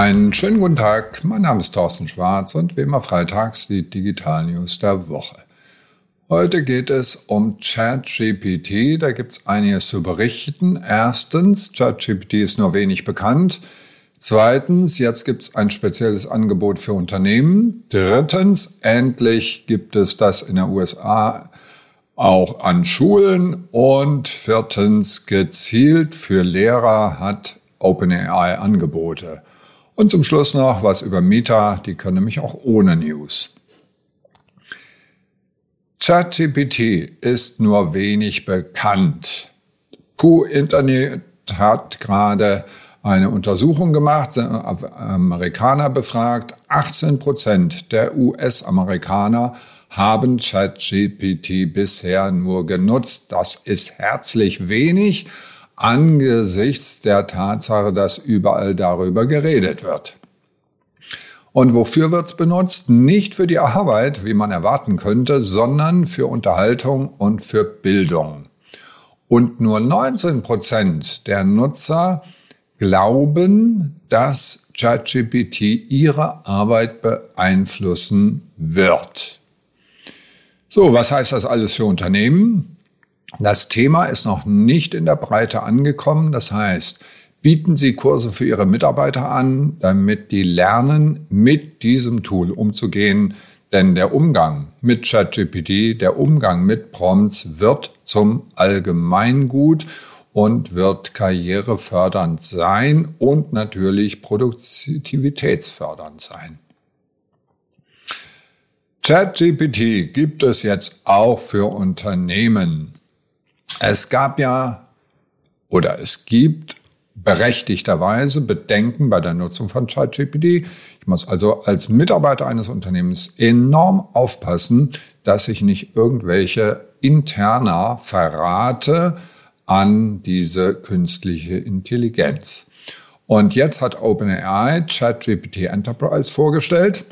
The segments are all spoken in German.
Einen schönen guten Tag, mein Name ist Thorsten Schwarz und wie immer freitags die Digital News der Woche. Heute geht es um ChatGPT, da gibt es einiges zu berichten. Erstens, ChatGPT ist nur wenig bekannt. Zweitens, jetzt gibt es ein spezielles Angebot für Unternehmen. Drittens, endlich gibt es das in der USA auch an Schulen. Und viertens, gezielt für Lehrer hat OpenAI Angebote. Und zum Schluss noch was über Meta, die können nämlich auch ohne News. ChatGPT ist nur wenig bekannt. Q Internet hat gerade eine Untersuchung gemacht, Amerikaner befragt. 18 Prozent der US-Amerikaner haben ChatGPT bisher nur genutzt. Das ist herzlich wenig angesichts der Tatsache, dass überall darüber geredet wird. Und wofür wird's benutzt? Nicht für die Arbeit, wie man erwarten könnte, sondern für Unterhaltung und für Bildung. Und nur 19 Prozent der Nutzer glauben, dass ChatGPT ihre Arbeit beeinflussen wird. So, was heißt das alles für Unternehmen? Das Thema ist noch nicht in der Breite angekommen. Das heißt, bieten Sie Kurse für Ihre Mitarbeiter an, damit die lernen, mit diesem Tool umzugehen. Denn der Umgang mit ChatGPT, der Umgang mit Prompts wird zum Allgemeingut und wird karrierefördernd sein und natürlich produktivitätsfördernd sein. ChatGPT gibt es jetzt auch für Unternehmen. Es gab ja oder es gibt berechtigterweise Bedenken bei der Nutzung von ChatGPT. Ich muss also als Mitarbeiter eines Unternehmens enorm aufpassen, dass ich nicht irgendwelche interner verrate an diese künstliche Intelligenz. Und jetzt hat OpenAI ChatGPT Enterprise vorgestellt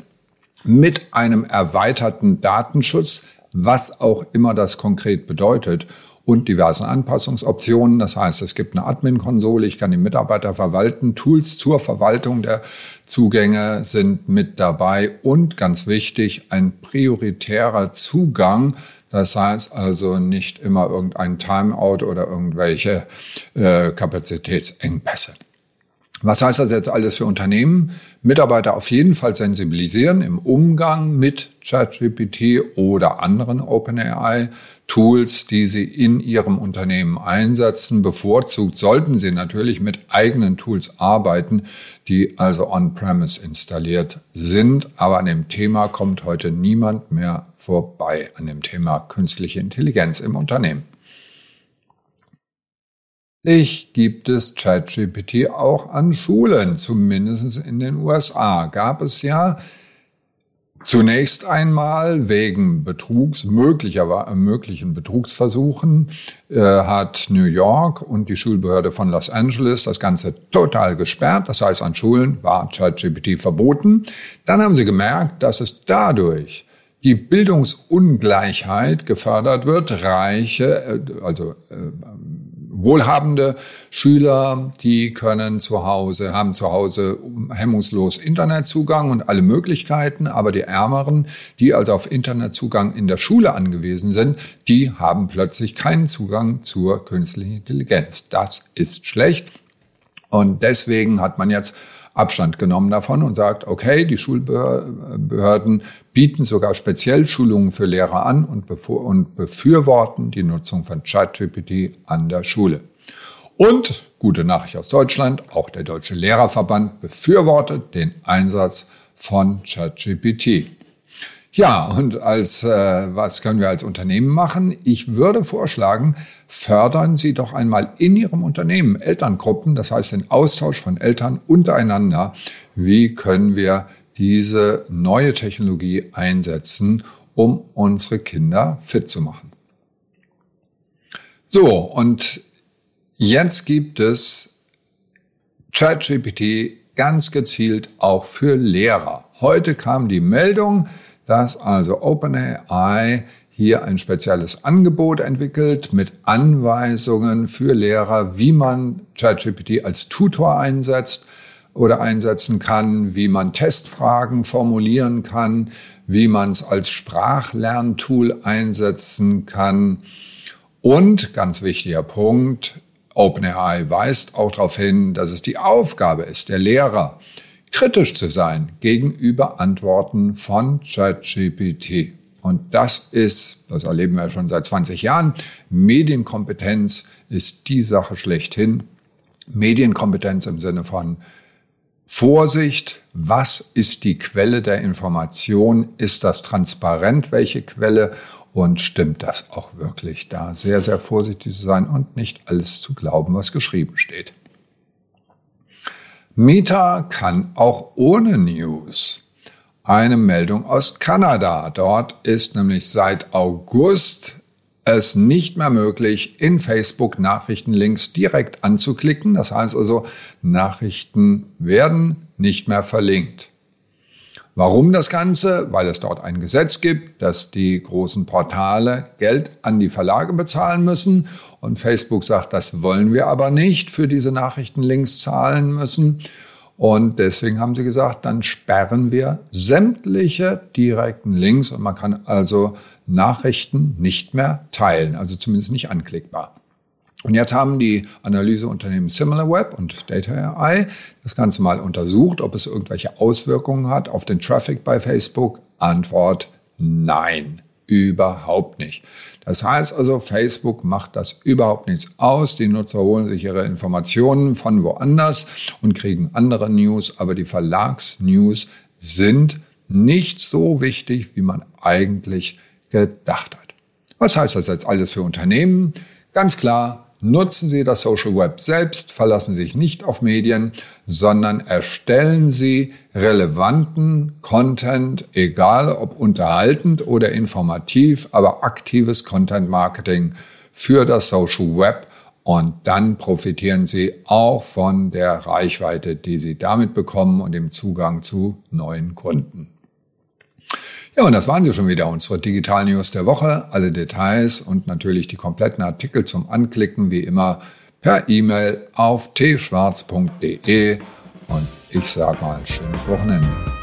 mit einem erweiterten Datenschutz, was auch immer das konkret bedeutet und diversen Anpassungsoptionen. Das heißt, es gibt eine Admin-Konsole, ich kann die Mitarbeiter verwalten, Tools zur Verwaltung der Zugänge sind mit dabei und ganz wichtig, ein prioritärer Zugang. Das heißt also nicht immer irgendein Timeout oder irgendwelche äh, Kapazitätsengpässe. Was heißt das jetzt alles für Unternehmen? Mitarbeiter auf jeden Fall sensibilisieren im Umgang mit ChatGPT oder anderen OpenAI-Tools, die sie in ihrem Unternehmen einsetzen. Bevorzugt sollten sie natürlich mit eigenen Tools arbeiten, die also on-premise installiert sind. Aber an dem Thema kommt heute niemand mehr vorbei, an dem Thema künstliche Intelligenz im Unternehmen. Ich gibt es ChatGPT auch an Schulen, zumindest in den USA. Gab es ja zunächst einmal wegen Betrugs, möglicher, möglichen Betrugsversuchen, äh, hat New York und die Schulbehörde von Los Angeles das Ganze total gesperrt. Das heißt, an Schulen war ChatGPT verboten. Dann haben sie gemerkt, dass es dadurch die Bildungsungleichheit gefördert wird. Reiche, äh, also äh, wohlhabende Schüler, die können zu Hause, haben zu Hause hemmungslos Internetzugang und alle Möglichkeiten, aber die Ärmeren, die also auf Internetzugang in der Schule angewiesen sind, die haben plötzlich keinen Zugang zur künstlichen Intelligenz. Das ist schlecht. Und deswegen hat man jetzt Abstand genommen davon und sagt, okay, die Schulbehörden bieten sogar speziell Schulungen für Lehrer an und, befürworten die Nutzung von ChatGPT an der Schule. Und gute Nachricht aus Deutschland, auch der Deutsche Lehrerverband befürwortet den Einsatz von ChatGPT. Ja, und als äh, was können wir als Unternehmen machen? Ich würde vorschlagen, fördern Sie doch einmal in Ihrem Unternehmen Elterngruppen, das heißt den Austausch von Eltern untereinander. Wie können wir diese neue Technologie einsetzen, um unsere Kinder fit zu machen? So, und jetzt gibt es ChatGPT ganz gezielt auch für Lehrer. Heute kam die Meldung, dass also OpenAI hier ein spezielles Angebot entwickelt mit Anweisungen für Lehrer, wie man ChatGPT als Tutor einsetzt oder einsetzen kann, wie man Testfragen formulieren kann, wie man es als Sprachlerntool einsetzen kann. Und ganz wichtiger Punkt, OpenAI weist auch darauf hin, dass es die Aufgabe ist, der Lehrer, kritisch zu sein gegenüber Antworten von ChatGPT. Und das ist, das erleben wir schon seit 20 Jahren, Medienkompetenz ist die Sache schlechthin. Medienkompetenz im Sinne von Vorsicht, was ist die Quelle der Information? Ist das transparent, welche Quelle? Und stimmt das auch wirklich da? Sehr, sehr vorsichtig zu sein und nicht alles zu glauben, was geschrieben steht. Meta kann auch ohne News. Eine Meldung aus Kanada. Dort ist nämlich seit August es nicht mehr möglich, in Facebook Nachrichtenlinks direkt anzuklicken. Das heißt also, Nachrichten werden nicht mehr verlinkt. Warum das Ganze? Weil es dort ein Gesetz gibt, dass die großen Portale Geld an die Verlage bezahlen müssen. Und Facebook sagt, das wollen wir aber nicht für diese Nachrichtenlinks zahlen müssen. Und deswegen haben sie gesagt, dann sperren wir sämtliche direkten Links und man kann also Nachrichten nicht mehr teilen, also zumindest nicht anklickbar. Und jetzt haben die Analyseunternehmen SimilarWeb und Data.ai das Ganze mal untersucht, ob es irgendwelche Auswirkungen hat auf den Traffic bei Facebook. Antwort nein überhaupt nicht. Das heißt also, Facebook macht das überhaupt nichts aus. Die Nutzer holen sich ihre Informationen von woanders und kriegen andere News, aber die Verlagsnews sind nicht so wichtig, wie man eigentlich gedacht hat. Was heißt das jetzt alles für Unternehmen? Ganz klar, Nutzen Sie das Social Web selbst, verlassen Sie sich nicht auf Medien, sondern erstellen Sie relevanten Content, egal ob unterhaltend oder informativ, aber aktives Content Marketing für das Social Web und dann profitieren Sie auch von der Reichweite, die Sie damit bekommen und dem Zugang zu neuen Kunden. Ja, und das waren sie schon wieder, unsere Digital News der Woche. Alle Details und natürlich die kompletten Artikel zum Anklicken wie immer per E-Mail auf tschwarz.de. Und ich sage mal, schönes Wochenende.